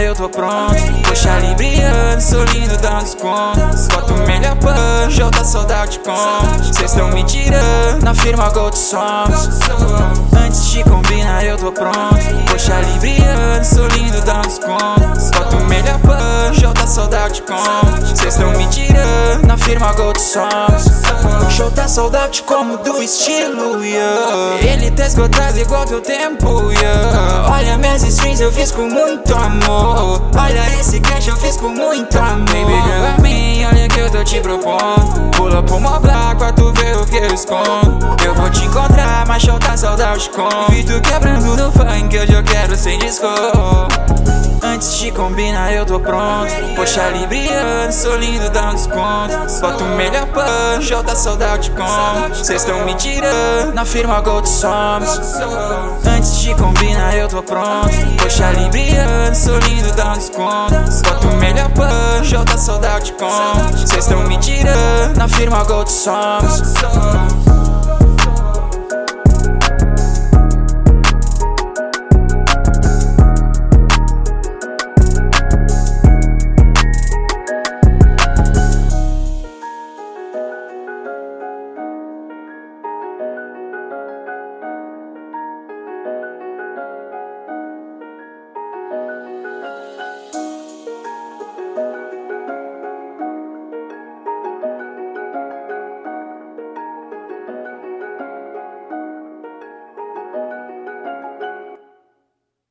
eu tô pronto. Poxa, libriano, sou lindo dando desconto. Bota o melhor punch, outra saudade com. Cês tão me tirando, na firma Gold Songs. Antes de combinar, eu tô pronto. Poxa, libriano, sou lindo dando desconto. Bota o melhor punch, outra saudade com. Cês tão me tirando, na firma Gold Songs. Show da saudade como do estilo, yeah. Ele tá esgotado igual teu tempo, yeah. Olha eu fiz com muito amor. Olha esse cash, eu fiz com muito amor. Baby girl, a mim, olha que eu tô te propondo. Pula pro Moblar pra tu ver o que eu escondo. Eu vou te encontrar, mas da saudade com. Vi tu quebrando no funk, hoje eu quero sem disco. Antes de combinar, eu tô pronto. Poxa, libriano, sou lindo dando desconto. Bota o melhor punch, outra saudade com. Cês tão me tirando, na firma Gold Songs. Antes de combinar, eu tô pronto. Poxa, libriano, sou lindo dando desconto. Bota o melhor punch, outra saudade com. Cês tão me tirando, na firma Gold Songs.